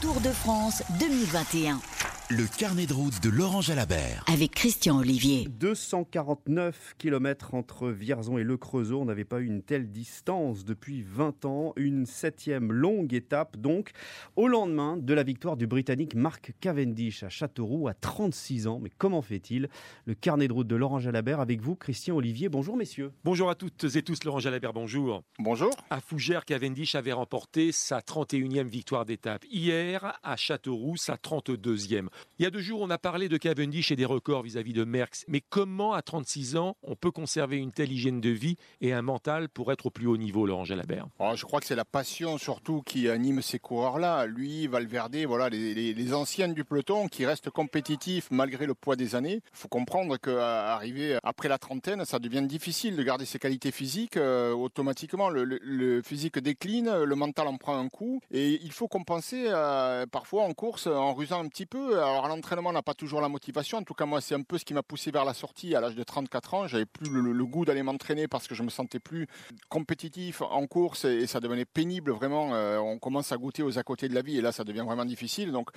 Tour de France 2021. Le carnet de route de Laurent Jalabert. Avec Christian Olivier. 249 km entre Vierzon et Le Creusot. On n'avait pas eu une telle distance depuis 20 ans. Une septième longue étape, donc, au lendemain de la victoire du Britannique Mark Cavendish à Châteauroux à 36 ans. Mais comment fait-il? Le carnet de route de Laurent Jalabert avec vous, Christian Olivier. Bonjour, messieurs. Bonjour à toutes et tous, Laurent Jalabert, bonjour. Bonjour. À Fougères, Cavendish avait remporté sa 31e victoire d'étape. Hier, à Châteauroux, sa 32e. Il y a deux jours, on a parlé de Cavendish et des records vis-à-vis de Merckx. Mais comment, à 36 ans, on peut conserver une telle hygiène de vie et un mental pour être au plus haut niveau, Laurent Jalabert? Oh, Je crois que c'est la passion surtout qui anime ces coureurs-là. Lui, Valverde, voilà, les, les, anciennes du peloton qui restent compétitifs malgré le poids des années. Il faut comprendre qu'arriver après la trentaine, ça devient difficile de garder ses qualités physiques. Euh, automatiquement, le, le, physique décline, le mental en prend un coup. Et il faut compenser euh, parfois en course en rusant un petit peu alors l'entraînement n'a pas toujours la motivation. En tout cas, moi, c'est un peu ce qui m'a poussé vers la sortie à l'âge de 34 ans. J'avais plus le, goût d'aller m'entraîner parce que je me sentais plus compétitif en course et, ça devenait pénible. Vraiment, euh, on commence à goûter aux à côté de la vie et là, ça devient vraiment difficile. Donc,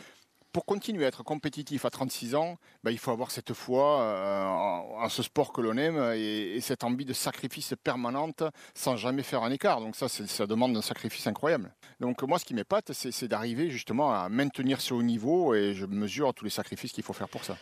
pour continuer à être compétitif à 36 ans, ben, il faut avoir cette foi euh, en, ce sport que l'on aime et, cette envie de sacrifice permanente sans jamais faire un écart. Donc ça, ça demande un sacrifice incroyable. Donc moi, ce qui m'épate, c'est d'arriver justement à maintenir ce haut niveau et je mesure tous les sacrifices qu'il faut faire pour ça.